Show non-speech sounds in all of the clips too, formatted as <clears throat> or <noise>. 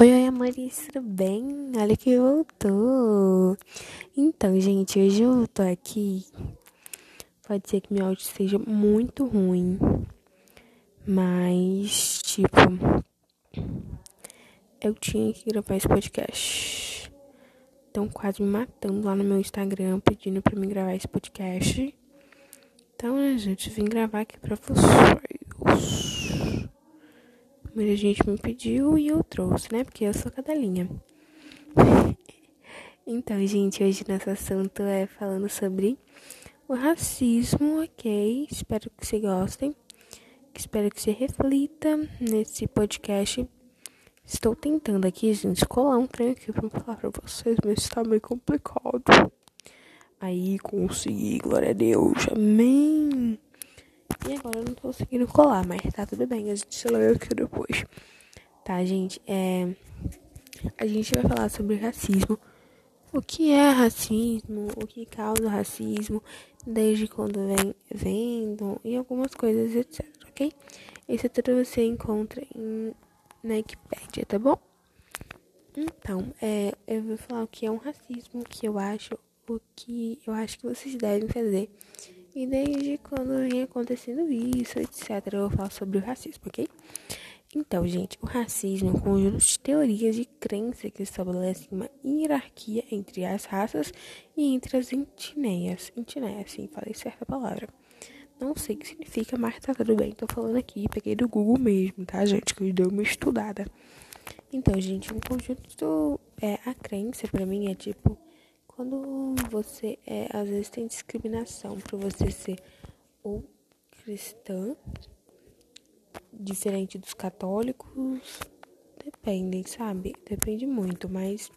Oi, oi, amores, tudo bem? Olha que voltou. Então, gente, hoje eu tô aqui. Pode ser que meu áudio seja muito ruim, mas, tipo, eu tinha que gravar esse podcast. Estão quase me matando lá no meu Instagram pedindo pra me gravar esse podcast. Então, né, gente, vim gravar aqui pra vocês. Muita gente me pediu e eu trouxe, né? Porque eu sou cadelinha. <laughs> então, gente, hoje nosso assunto é falando sobre o racismo, ok? Espero que vocês gostem. Espero que você reflita nesse podcast. Estou tentando aqui, gente, colar um trem aqui pra falar pra vocês, mas está meio complicado. Aí consegui, glória a Deus, amém. E agora eu não tô conseguindo colar, mas tá tudo bem, a gente lê aqui depois. Tá, gente? É... A gente vai falar sobre racismo. O que é racismo? O que causa racismo? Desde quando vem vendo e algumas coisas, etc. Ok? Isso tudo você encontra em, na Wikipedia, tá bom? Então, é, eu vou falar o que é um racismo, o que eu acho, o que eu acho que vocês devem fazer e desde quando vem acontecendo isso, etc., eu vou falar sobre o racismo, ok? Então, gente, o racismo é um conjunto de teorias de crença que estabelecem uma hierarquia entre as raças e entre as etnias. Etnias, sim, falei certa palavra. Não sei o que significa, mas tá tudo bem. Tô falando aqui, peguei do Google mesmo, tá, gente? Que eu dei uma estudada. Então, gente, um conjunto. É, a crença, pra mim, é tipo quando você é, às vezes tem discriminação por você ser ou cristã, diferente dos católicos, depende, sabe? Depende muito, mas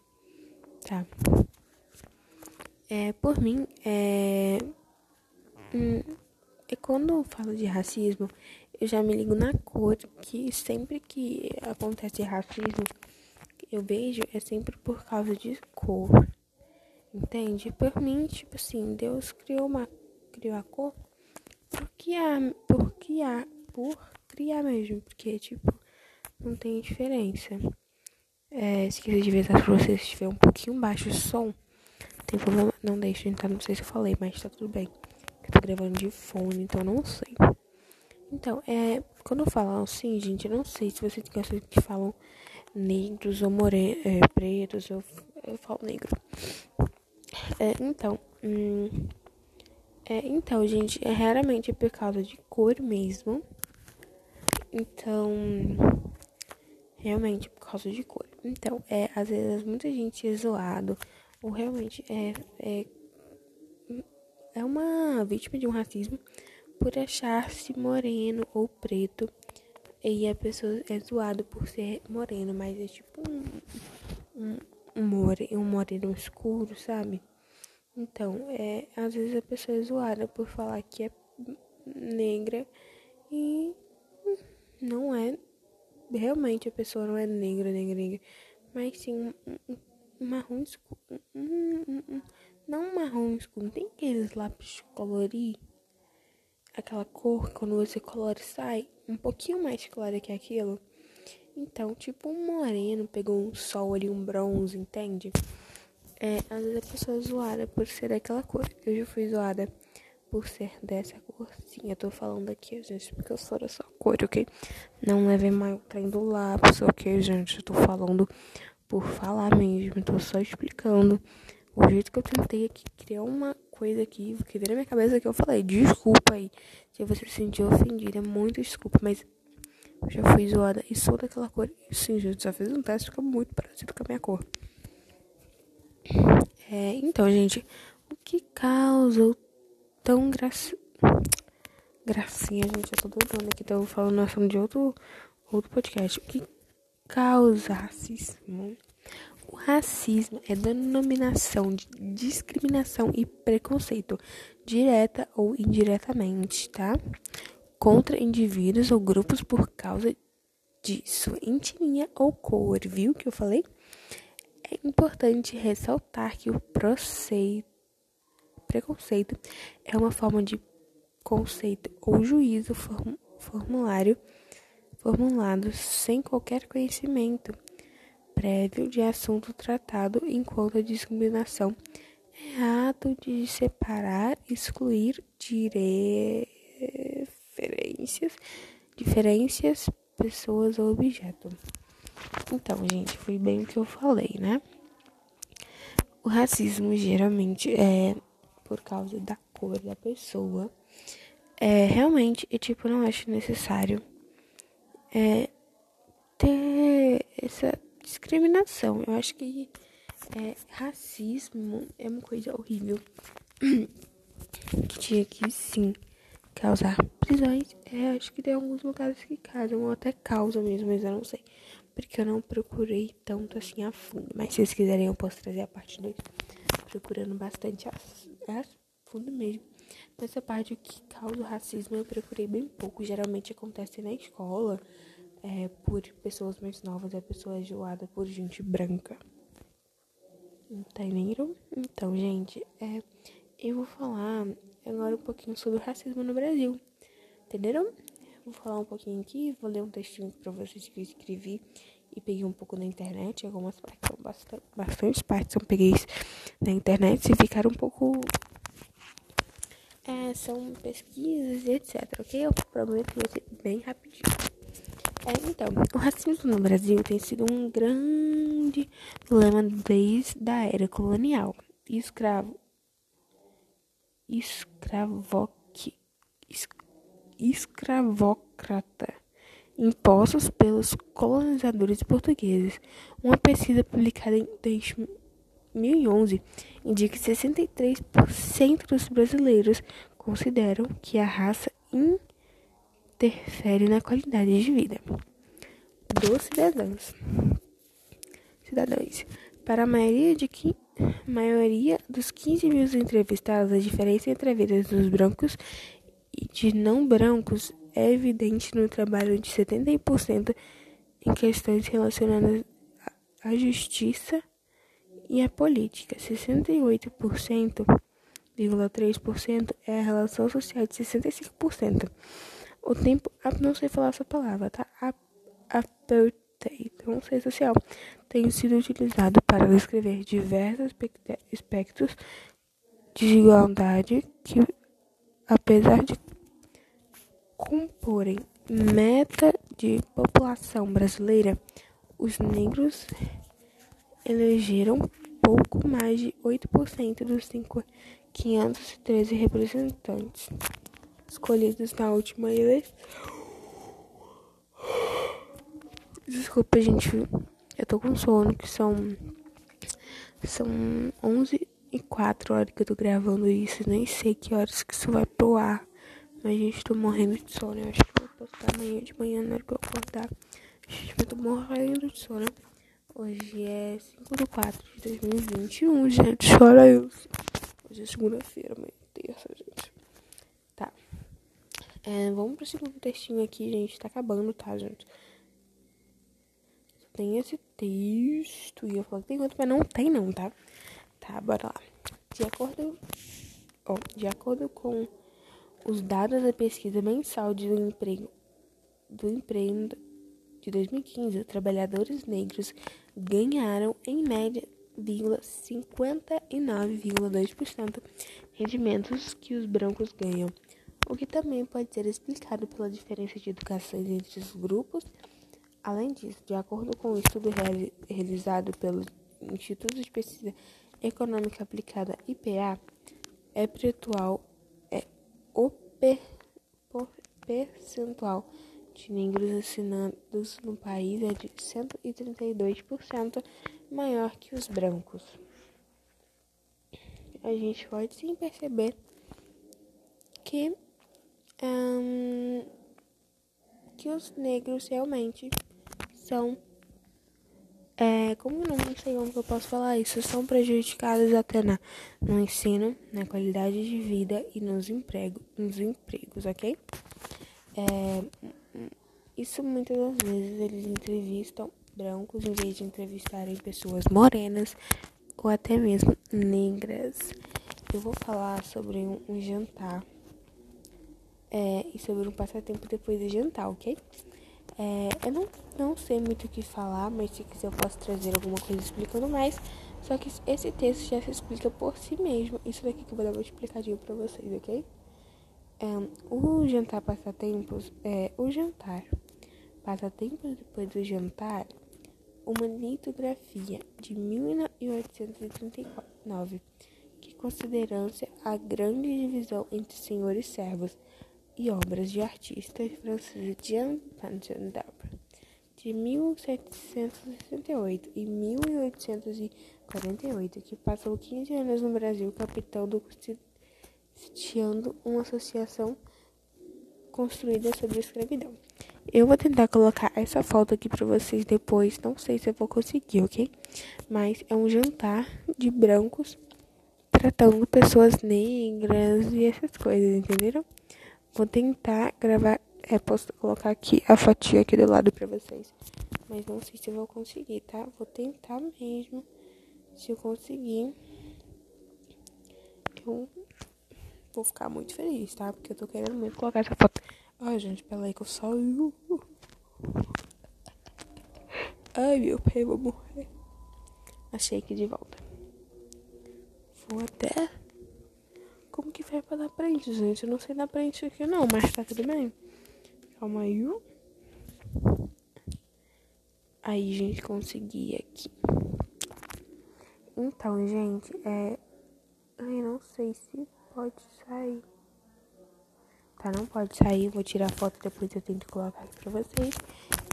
tá. É, por mim, é, hum, é quando eu falo de racismo, eu já me ligo na cor, que sempre que acontece racismo, eu vejo é sempre por causa de cor. Entende? Por mim, tipo assim, Deus criou uma criou a cor porque há, porque há, por criar mesmo, porque tipo, não tem diferença. É, se quiser de vez pra vocês estiver um pouquinho baixo o som, tem problema, não deixa, então não sei se eu falei, mas tá tudo bem. Eu tô gravando de fone, então não sei. Então, é, quando eu falo assim, gente, eu não sei se vocês gostam que falam negros ou more, é, pretos, eu, eu falo negro. É, então, hum, é, então, gente, é raramente por causa de cor mesmo. Então, realmente por causa de cor. Então, é, às vezes muita gente é zoado ou realmente é, é, é uma vítima de um racismo por achar-se moreno ou preto. E a pessoa é zoado por ser moreno, mas é tipo um, um, um, more, um moreno escuro, sabe? Então, é, às vezes a pessoa é zoada por falar que é negra e não é. Realmente a pessoa não é negra, negra, negra. Mas sim um, um, marrom escuro. Um, não marrom escuro. Tem aqueles lápis de colorir? Aquela cor quando você colore sai um pouquinho mais clara que aquilo. Então, tipo um moreno pegou um sol ali, um bronze, entende? É, às vezes a pessoa é zoada por ser daquela cor. Eu já fui zoada por ser dessa cor. Sim, eu tô falando aqui, gente, porque eu sou dessa cor, ok? Não levem mal o trem do lápis, ok, gente? Eu tô falando por falar mesmo. Tô só explicando o jeito que eu tentei aqui criar uma coisa aqui que veio na minha cabeça que eu falei. Desculpa aí se você se sentiu ofendida. Muito desculpa, mas eu já fui zoada e sou daquela cor. Sim, gente, já fiz um teste, fica muito parecido com a minha cor. É, então, gente, o que causa tão graça... gracinha, gente? Eu tô doidona aqui, tô falando assunto de outro, outro podcast. O que causa racismo? O racismo é denominação de discriminação e preconceito, direta ou indiretamente, tá? Contra indivíduos ou grupos por causa de sua etnia ou cor, viu que eu falei? É importante ressaltar que o preconceito é uma forma de conceito ou juízo formulário formulado sem qualquer conhecimento prévio de assunto tratado enquanto a discriminação é ato de separar, excluir diferenças, diferenças, pessoas ou objeto. Então, gente, foi bem o que eu falei, né? O racismo geralmente é por causa da cor da pessoa. É, realmente, e tipo, não acho necessário é, ter essa discriminação. Eu acho que é, racismo é uma coisa horrível <clears throat> que tinha que sim causar prisões. É, acho que tem alguns lugares que causam, ou até causa mesmo, mas eu não sei. Porque eu não procurei tanto assim a fundo. Mas se vocês quiserem, eu posso trazer a parte 2. Procurando bastante a, a fundo mesmo. Nessa parte, que causa o racismo eu procurei bem pouco. Geralmente acontece na escola, é, por pessoas mais novas, é pessoa zoada por gente branca. Entenderam? Então, gente, é, eu vou falar agora um pouquinho sobre o racismo no Brasil. Entenderam? Vou falar um pouquinho aqui, vou ler um textinho para vocês que eu escrevi e peguei um pouco na internet. Algumas partes são bastante, bastante partes eu peguei na internet e ficaram um pouco. É, são pesquisas e etc, ok? Eu prometo que vai ser bem rapidinho. É, então, o racismo no Brasil tem sido um grande problema desde a era colonial. Escravo. Escravoque. Escravocrata. Impostos pelos colonizadores portugueses. Uma pesquisa publicada em 2011 indica que 63% dos brasileiros consideram que a raça interfere na qualidade de vida dos cidadãos. Cidadãos. Para a maioria, de maioria dos 15 mil entrevistados, a diferença entre a vida dos brancos e de não brancos é evidente no trabalho de 70% em questões relacionadas à justiça e à política. 68,3% é a relação social de 65%. O tempo, não sei falar essa palavra, tá? Apartheid, não sei social, tem sido utilizado para descrever diversos aspectos de desigualdade que, apesar de comporem meta de população brasileira, os negros elegeram pouco mais de 8% dos 513 representantes escolhidos na última eleição. Desculpa, gente. Eu tô com sono, que são. São 11 e 4 horas que eu tô gravando isso. Nem sei que horas que isso vai pro ar. Mas, gente, tô morrendo de sono. Eu acho que vou postar amanhã de manhã na hora que eu acordar. Gente, eu tô morrendo de sono. Hoje é 5 de 4 de 2021, gente. Chora eu. Hoje é segunda-feira, amanhã é terça, gente. Tá. É, vamos pro segundo textinho aqui, gente. Tá acabando, tá, gente? Tem esse texto. E eu falo que tem outro, mas não tem, não, tá? Tá, bora lá. De acordo, ó, de acordo com os dados da pesquisa mensal de emprego do emprego de 2015, trabalhadores negros ganharam em média 59,2% rendimentos que os brancos ganham o que também pode ser explicado pela diferença de educação entre os grupos. Além disso, de acordo com um estudo realizado pelo Instituto de Pesquisa Econômica Aplicada IPA, é é o per, percentual de negros assinados no país é de 132% maior que os brancos. A gente pode sim perceber que um, que os negros realmente são. É, como não sei como eu posso falar isso, são prejudicados até na, no ensino, na qualidade de vida e nos, emprego, nos empregos, ok? É, isso muitas das vezes eles entrevistam brancos em vez de entrevistarem pessoas morenas ou até mesmo negras. Eu vou falar sobre um, um jantar é, e sobre um passatempo depois de jantar, ok? É, eu não, não sei muito o que falar, mas se quiser eu posso trazer alguma coisa explicando mais. Só que esse texto já se explica por si mesmo. Isso daqui que eu vou dar uma explicadinha pra vocês, ok? É, o jantar passatempos é o jantar. Passatempos depois do jantar, uma litografia de 1839 que considera-se a grande divisão entre senhores servos e obras de artistas franceses Jean Pantin-Dabre de 1768 e 1848, que passou 15 anos no Brasil, capitão do constituindo uma associação construída sobre a escravidão. Eu vou tentar colocar essa foto aqui para vocês depois, não sei se eu vou conseguir, ok? Mas é um jantar de brancos tratando pessoas negras e essas coisas, entenderam? Vou tentar gravar, é, posso colocar aqui a fatia aqui do lado pra vocês. Mas não sei se eu vou conseguir, tá? Vou tentar mesmo. Se eu conseguir, eu vou ficar muito feliz, tá? Porque eu tô querendo muito colocar essa foto. Ai, gente, pera aí que eu saio. Ai, meu pai, vou morrer. Achei aqui de volta. Vou até como que vai pra dar print, gente? Eu não sei dar print aqui não, mas tá tudo bem. Calma aí. Aí, gente, consegui aqui. Então, gente, é... Ai, não sei se pode sair. Tá, não pode sair. Vou tirar foto depois eu tento colocar aqui pra vocês.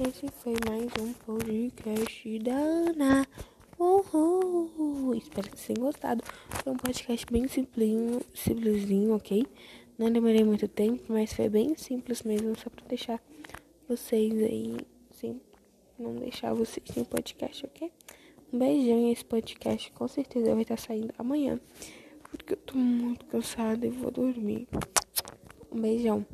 Esse foi mais um podcast da Ana. Uhul! Espero que vocês tenham gostado. Foi um podcast bem simplinho, simplesinho, ok? Não demorei muito tempo, mas foi bem simples mesmo, só pra deixar vocês aí, sim, não deixar vocês sem podcast, ok? Um beijão e esse podcast com certeza vai estar saindo amanhã, porque eu tô muito cansada e vou dormir. Um beijão.